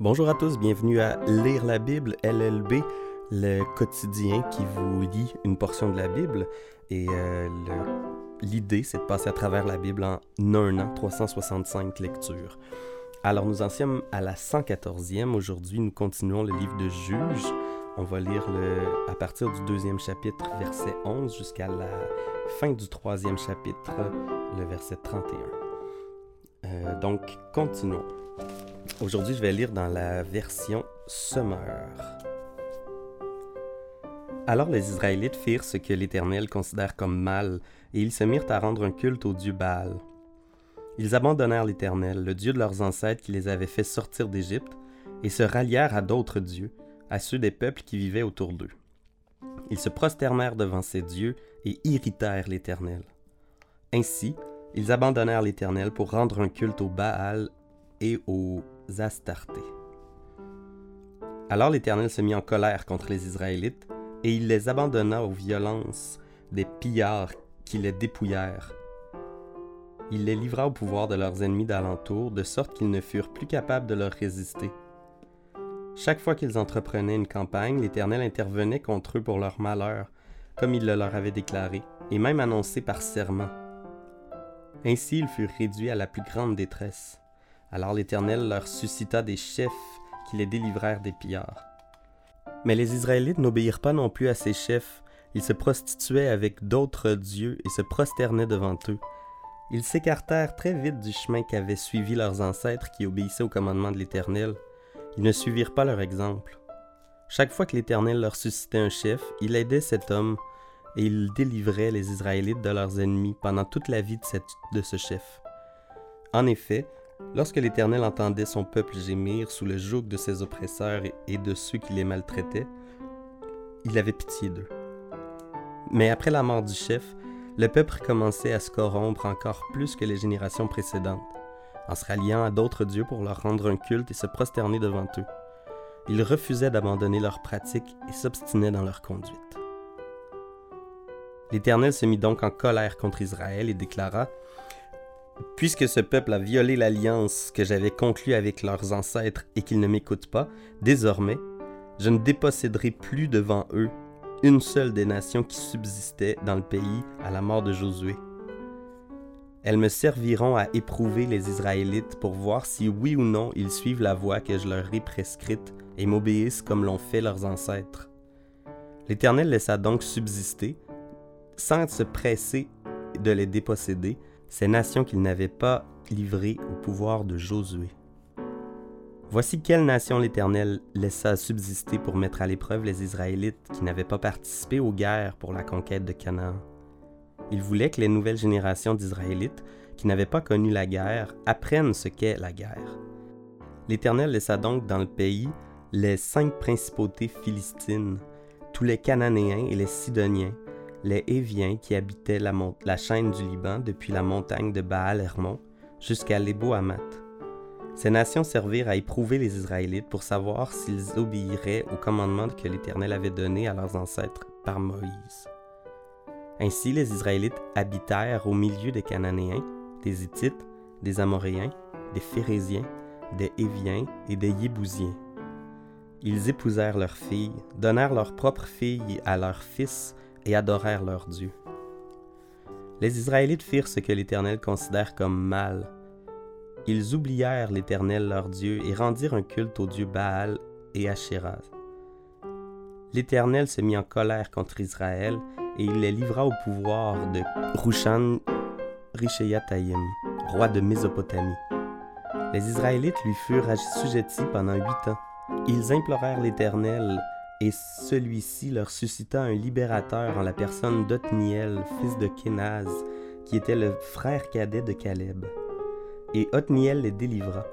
Bonjour à tous, bienvenue à Lire la Bible, LLB, le quotidien qui vous lit une portion de la Bible. Et euh, l'idée, c'est de passer à travers la Bible en un an, 365 lectures. Alors nous en sommes à la 114e. Aujourd'hui, nous continuons le livre de Juges. On va lire à partir du deuxième chapitre, verset 11, jusqu'à la fin du troisième chapitre, le verset 31. Euh, donc, continuons. Aujourd'hui, je vais lire dans la version Semeur. Alors les Israélites firent ce que l'Éternel considère comme mal, et ils se mirent à rendre un culte au dieu Baal. Ils abandonnèrent l'Éternel, le Dieu de leurs ancêtres qui les avait fait sortir d'Égypte, et se rallièrent à d'autres dieux, à ceux des peuples qui vivaient autour d'eux. Ils se prosternèrent devant ces dieux et irritèrent l'Éternel. Ainsi, ils abandonnèrent l'Éternel pour rendre un culte au Baal et aux Alors l'Éternel se mit en colère contre les Israélites, et il les abandonna aux violences des pillards qui les dépouillèrent. Il les livra au pouvoir de leurs ennemis d'alentour, de sorte qu'ils ne furent plus capables de leur résister. Chaque fois qu'ils entreprenaient une campagne, l'Éternel intervenait contre eux pour leur malheur, comme il le leur avait déclaré, et même annoncé par serment. Ainsi ils furent réduits à la plus grande détresse. Alors l'Éternel leur suscita des chefs qui les délivrèrent des pillards. Mais les Israélites n'obéirent pas non plus à ces chefs, ils se prostituaient avec d'autres dieux et se prosternaient devant eux. Ils s'écartèrent très vite du chemin qu'avaient suivi leurs ancêtres qui obéissaient au commandement de l'Éternel. Ils ne suivirent pas leur exemple. Chaque fois que l'Éternel leur suscitait un chef, il aidait cet homme et il délivrait les Israélites de leurs ennemis pendant toute la vie de, de ce chef. En effet, lorsque l'Éternel entendait son peuple gémir sous le joug de ses oppresseurs et- de ceux qui les maltraitaient, il avait pitié d'eux. Mais après la mort du chef, le peuple commençait à se corrompre encore plus que les générations précédentes, en se ralliant à d'autres dieux pour leur rendre un culte et se prosterner devant eux. Ils refusaient d'abandonner leurs pratiques et s'obstinaient dans leur conduite. L'Éternel se mit donc en colère contre Israël et déclara Puisque ce peuple a violé l'alliance que j'avais conclue avec leurs ancêtres et qu'ils ne m'écoutent pas, désormais, je ne déposséderai plus devant eux une seule des nations qui subsistaient dans le pays à la mort de Josué. Elles me serviront à éprouver les Israélites pour voir si oui ou non ils suivent la voie que je leur ai prescrite et m'obéissent comme l'ont fait leurs ancêtres. L'Éternel laissa donc subsister, sans se presser de les déposséder, ces nations qu'il n'avait pas livrées au pouvoir de Josué. Voici quelle nation l'Éternel laissa subsister pour mettre à l'épreuve les Israélites qui n'avaient pas participé aux guerres pour la conquête de Canaan. Il voulait que les nouvelles générations d'Israélites qui n'avaient pas connu la guerre apprennent ce qu'est la guerre. L'Éternel laissa donc dans le pays les cinq principautés philistines, tous les Cananéens et les Sidoniens, les Éviens qui habitaient la, chaîne du Liban depuis la montagne de Baal-Hermon jusqu'à Lébo-Hamath. Ces nations servirent à éprouver les Israélites pour savoir s'ils obéiraient au commandement que l'Éternel avait donné à leurs ancêtres par Moïse. Ainsi les Israélites habitèrent au milieu des Cananéens, des Hittites, des Amoréens, des Phérésiens, des Éviens et des Yébousiens. Ils épousèrent leurs filles, donnèrent leurs propres filles à leurs fils et adorèrent leur Dieu. Les Israélites firent ce que l'Éternel considère comme mal. Ils oublièrent l'Éternel leur Dieu et rendirent un culte au dieu Baal et Ashéraz. L'Éternel se mit en colère contre Israël et il les livra au pouvoir de Rushan Rishéataïm, roi de Mésopotamie. Les Israélites lui furent assujettis pendant huit ans. Ils implorèrent l'Éternel et celui-ci leur suscita un libérateur en la personne d'Othniel, fils de Kénaz, qui était le frère cadet de Caleb. Et Othniel les délivra.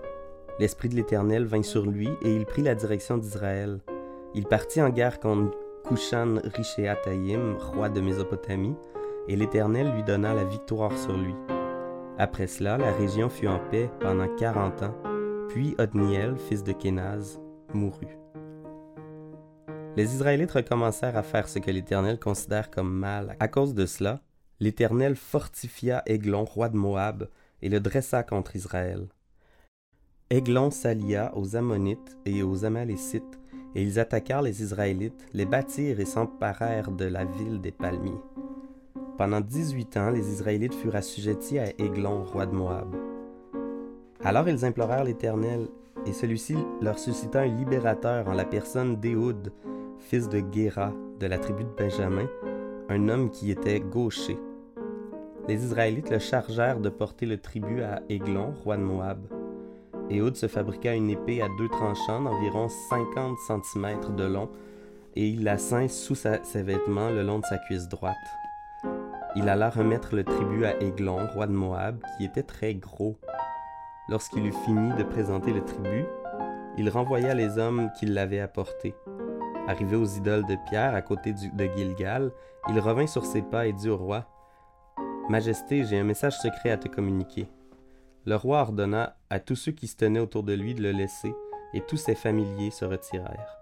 L'Esprit de l'Éternel vint sur lui et il prit la direction d'Israël. Il partit en guerre contre Kushan Rishéataïm, roi de Mésopotamie, et l'Éternel lui donna la victoire sur lui. Après cela, la région fut en paix pendant quarante ans, puis Othniel, fils de Kénaz, mourut. Les Israélites recommencèrent à faire ce que l'Éternel considère comme mal. À cause de cela, l'Éternel fortifia Églon, roi de Moab, et le dressa contre Israël. Aiglon s'allia aux Ammonites et aux Amalécites, et ils attaquèrent les Israélites, les bâtirent et s'emparèrent de la ville des palmiers. Pendant dix-huit ans, les Israélites furent assujettis à Aiglon, roi de Moab. Alors ils implorèrent l'Éternel, et celui-ci leur suscita un libérateur en la personne d'Éhoud, fils de Guéra, de la tribu de Benjamin, un homme qui était gaucher. Les Israélites le chargèrent de porter le tribut à Aiglon, roi de Moab. Éhoud se fabriqua une épée à deux tranchants d'environ 50 cm de long, et il la ceint sous ses vêtements le long de sa cuisse droite. Il alla remettre le tribut à Aiglon, roi de Moab, qui était très gros. Lorsqu'il eut fini de présenter le tribut, il renvoya les hommes qui l'avaient apporté. Arrivé aux idoles de pierre à côté de Gilgal, il revint sur ses pas et dit au roi Majesté, j'ai un message secret à te communiquer. Le roi ordonna à tous ceux qui se tenaient autour de lui de le laisser, et tous ses familiers se retirèrent.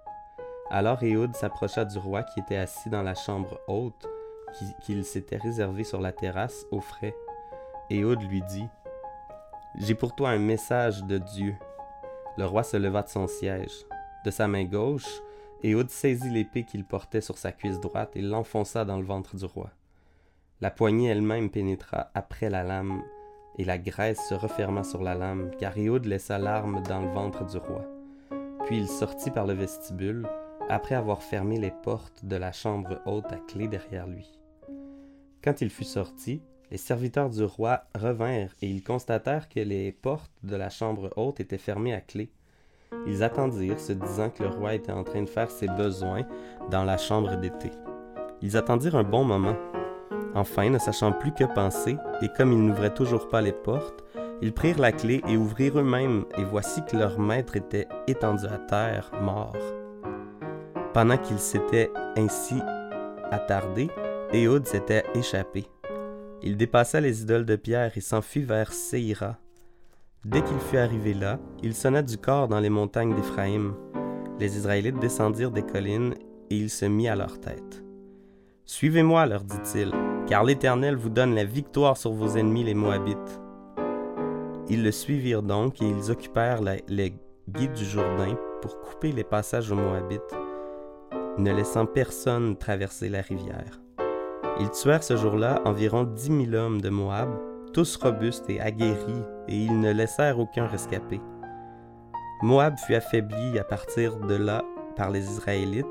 Alors Éhoud s'approcha du roi qui était assis dans la chambre haute, qu'il s'était réservée sur la terrasse au frais. Éhoud lui dit J'ai pour toi un message de Dieu. Le roi se leva de son siège. De sa main gauche, Éhoud saisit l'épée qu'il portait sur sa cuisse droite et l'enfonça dans le ventre du roi. La poignée elle-même pénétra après la lame, et la graisse se referma sur la lame, car Éhoud laissa l'arme dans le ventre du roi. Puis il sortit par le vestibule, après avoir fermé les portes de la chambre haute à clé derrière lui. Quand il fut sorti, les serviteurs du roi revinrent et ils constatèrent que les portes de la chambre haute étaient fermées à clé. Ils attendirent, se disant que le roi était en train de faire ses besoins dans la chambre d'été. Ils attendirent un bon moment. Enfin, ne sachant plus que penser, et comme ils n'ouvraient toujours pas les portes, ils prirent la clé et ouvrirent eux-mêmes, et voici que leur maître était étendu à terre, mort. Pendant qu'ils s'étaient ainsi attardés, Éhoud s'était échappé. Il dépassa les idoles de pierre et s'enfuit vers Seira. Dès qu'il fut arrivé là, il sonna du corps dans les montagnes d'Éphraïm. Les Israélites descendirent des collines et il se mit à leur tête. Suivez-moi, leur dit-il, car l'Éternel vous donne la victoire sur vos ennemis les Moabites. Ils le suivirent donc et ils occupèrent les guides du Jourdain pour couper les passages aux Moabites, ne laissant personne traverser la rivière. Ils tuèrent ce jour-là environ dix mille hommes de Moab, tous robustes et aguerris, et ils ne laissèrent aucun rescapé. Moab fut affaibli à partir de là par les Israélites,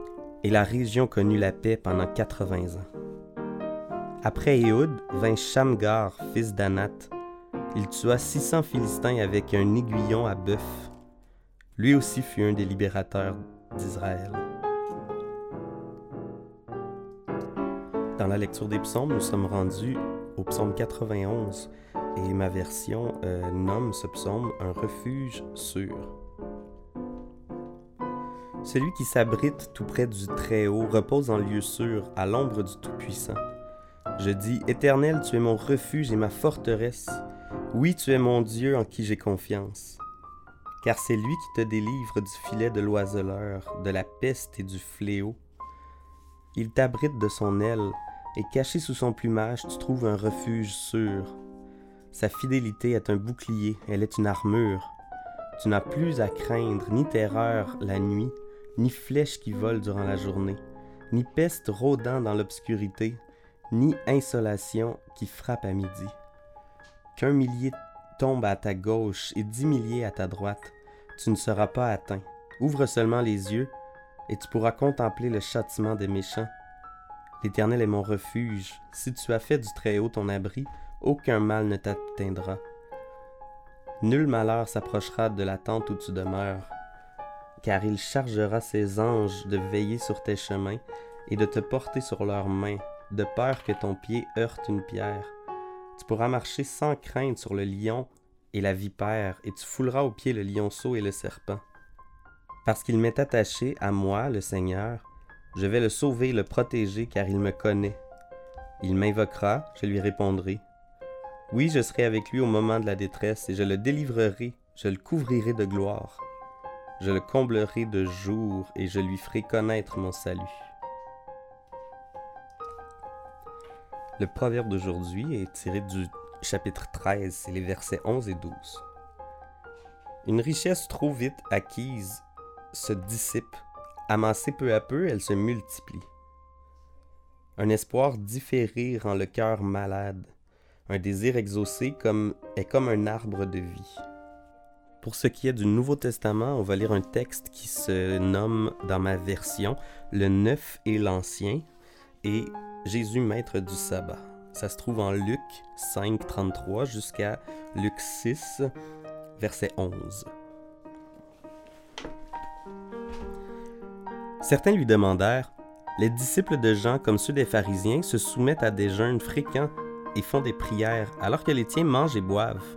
et la région connut la paix pendant 80 ans. Après Éhoud vint Shamgar, fils d'Anath. Il tua 600 Philistins avec un aiguillon à bœuf. Lui aussi fut un des libérateurs d'Israël. Dans la lecture des psaumes, nous sommes rendus psaume 91 et ma version euh, nomme ce psaume un refuge sûr. Celui qui s'abrite tout près du Très-Haut repose en lieu sûr, à l'ombre du Tout-Puissant. Je dis, Éternel, tu es mon refuge et ma forteresse. Oui, tu es mon Dieu en qui j'ai confiance. Car c'est lui qui te délivre du filet de l'oiseleur, de la peste et du fléau. Il t'abrite de son aile, et caché sous son plumage, tu trouves un refuge sûr. Sa fidélité est un bouclier, elle est une armure. Tu n'as plus à craindre ni terreur la nuit, ni flèche qui vole durant la journée, ni peste rôdant dans l'obscurité, ni insolation qui frappe à midi. Qu'un millier tombe à ta gauche et dix milliers à ta droite, tu ne seras pas atteint. Ouvre seulement les yeux, et tu pourras contempler le châtiment des méchants L'Éternel est mon refuge. Si tu as fait du Très-Haut ton abri, aucun mal ne t'atteindra. Nul malheur s'approchera de la tente où tu demeures, car il chargera ses anges de veiller sur tes chemins et de te porter sur leurs mains, de peur que ton pied heurte une pierre. Tu pourras marcher sans crainte sur le lion et la vipère, et tu fouleras aux pieds le lionceau et le serpent. Parce qu'il m'est attaché à moi, le Seigneur, je vais le sauver, le protéger, car il me connaît. Il m'invoquera, je lui répondrai. Oui, je serai avec lui au moment de la détresse, et je le délivrerai, je le couvrirai de gloire. Je le comblerai de jour, et je lui ferai connaître mon salut. Le proverbe d'aujourd'hui est tiré du chapitre 13, c'est les versets 11 et 12. Une richesse trop vite acquise se dissipe, amassée peu à peu, elle se multiplie. Un espoir différé rend le cœur malade. Un désir exaucé comme, est comme un arbre de vie. Pour ce qui est du Nouveau Testament, on va lire un texte qui se nomme dans ma version Le Neuf et l'Ancien et Jésus maître du sabbat. Ça se trouve en Luc 5, 33 jusqu'à Luc 6, verset 11. Certains lui demandèrent Les disciples de Jean, comme ceux des pharisiens, se soumettent à des jeûnes fréquents et font des prières, alors que les tiens mangent et boivent.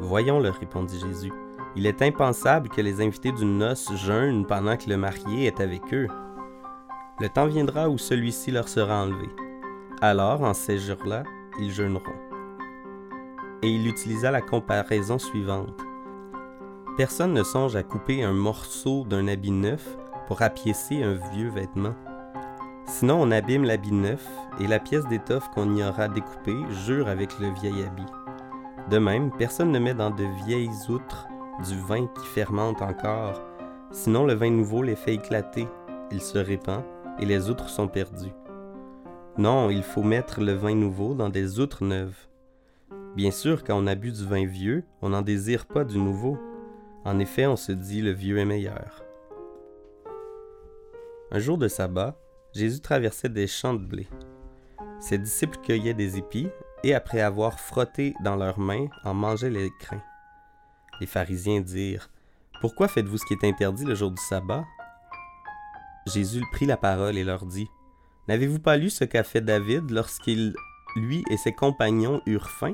Voyons, leur répondit Jésus. Il est impensable que les invités d'une noce jeûnent pendant que le marié est avec eux. Le temps viendra où celui-ci leur sera enlevé. Alors, en ces jours-là, ils jeûneront. Et il utilisa la comparaison suivante. Personne ne songe à couper un morceau d'un habit neuf pour apiécer un vieux vêtement. Sinon, on abîme l'habit neuf et la pièce d'étoffe qu'on y aura découpée jure avec le vieil habit. De même, personne ne met dans de vieilles outres du vin qui fermente encore, sinon le vin nouveau les fait éclater, il se répand et les outres sont perdues. Non, il faut mettre le vin nouveau dans des outres neuves. Bien sûr, quand on a bu du vin vieux, on n'en désire pas du nouveau. En effet, on se dit le vieux est meilleur. Un jour de sabbat, Jésus traversait des champs de blé. Ses disciples cueillaient des épis et après avoir frotté dans leurs mains, en mangeaient les crins. Les pharisiens dirent Pourquoi faites-vous ce qui est interdit le jour du sabbat Jésus prit la parole et leur dit N'avez-vous pas lu ce qu'a fait David lorsqu'il, lui et ses compagnons eurent faim?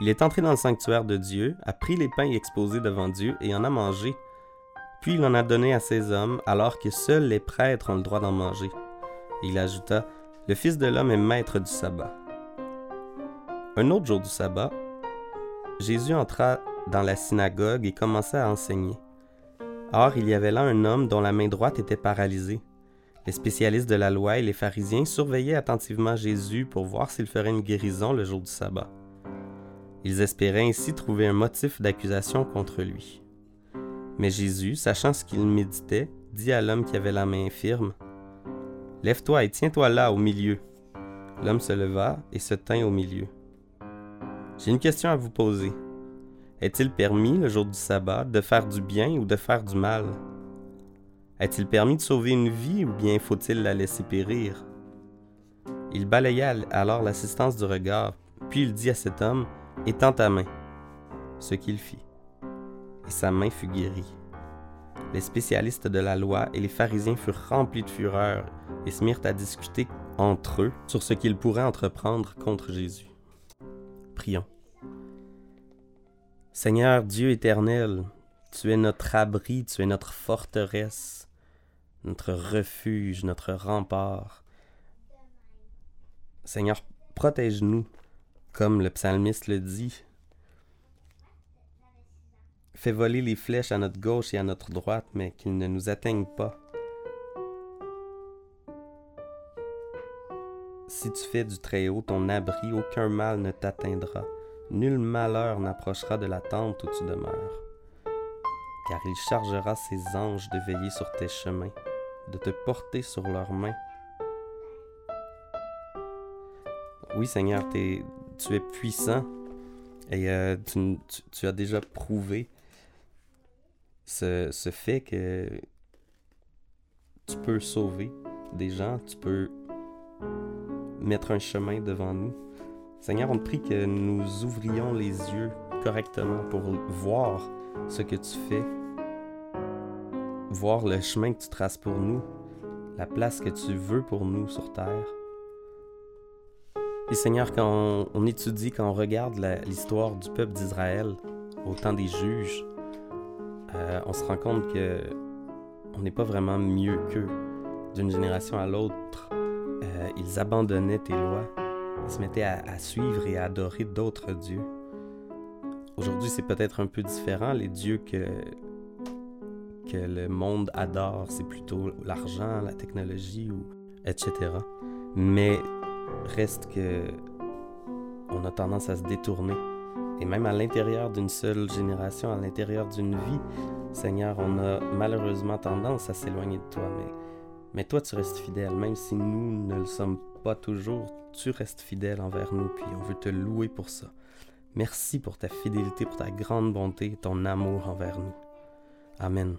Il est entré dans le sanctuaire de Dieu, a pris les pains exposés devant Dieu et en a mangé. Puis il en a donné à ses hommes, alors que seuls les prêtres ont le droit d'en manger. Il ajouta Le Fils de l'homme est maître du sabbat. Un autre jour du sabbat, Jésus entra dans la synagogue et commença à enseigner. Or, il y avait là un homme dont la main droite était paralysée. Les spécialistes de la loi et les pharisiens surveillaient attentivement Jésus pour voir s'il ferait une guérison le jour du sabbat. Ils espéraient ainsi trouver un motif d'accusation contre lui. Mais Jésus, sachant ce qu'il méditait, dit à l'homme qui avait la main infirme, Lève-toi et tiens-toi là au milieu. L'homme se leva et se tint au milieu. J'ai une question à vous poser. Est-il permis, le jour du sabbat, de faire du bien ou de faire du mal? Est-il permis de sauver une vie ou bien faut-il la laisser périr? Il balaya alors l'assistance du regard, puis il dit à cet homme Étends ta main. Ce qu'il fit. Et sa main fut guérie. Les spécialistes de la loi et les pharisiens furent remplis de fureur et se mirent à discuter entre eux sur ce qu'ils pourraient entreprendre contre Jésus. Prions. Seigneur Dieu éternel, tu es notre abri, tu es notre forteresse notre refuge, notre rempart. Seigneur, protège-nous, comme le psalmiste le dit. Fais voler les flèches à notre gauche et à notre droite, mais qu'ils ne nous atteignent pas. Si tu fais du Très-Haut ton abri, aucun mal ne t'atteindra. Nul malheur n'approchera de la tente où tu demeures, car il chargera ses anges de veiller sur tes chemins de te porter sur leurs mains. Oui, Seigneur, tu es puissant et euh, tu, as déjà prouvé ce, ce fait que tu peux sauver des gens, tu peux mettre un chemin devant nous. Seigneur, on te prie que nous ouvrions les yeux correctement pour voir ce que tu fais voir le chemin que tu traces pour nous, la place que tu veux pour nous sur terre. Et Seigneur, quand on, étudie, quand on regarde l'histoire du peuple d'Israël au temps des juges, euh, on se rend compte que on n'est pas vraiment mieux qu'eux. D'une génération à l'autre, euh, ils abandonnaient tes lois, ils se mettaient à suivre et à adorer d'autres dieux. Aujourd'hui, c'est peut-être un peu différent. Les dieux que que le monde adore, c'est plutôt l'argent, la technologie, ou etc. Mais reste que on a tendance à se détourner et même à l'intérieur d'une seule génération, à l'intérieur d'une vie, Seigneur, on a malheureusement tendance à s'éloigner de toi, mais, mais toi tu restes fidèle, même si nous ne le sommes pas toujours, tu restes fidèle envers nous, puis on veut te louer pour ça. Merci pour ta fidélité, pour ta grande bonté, ton amour envers nous. Amen.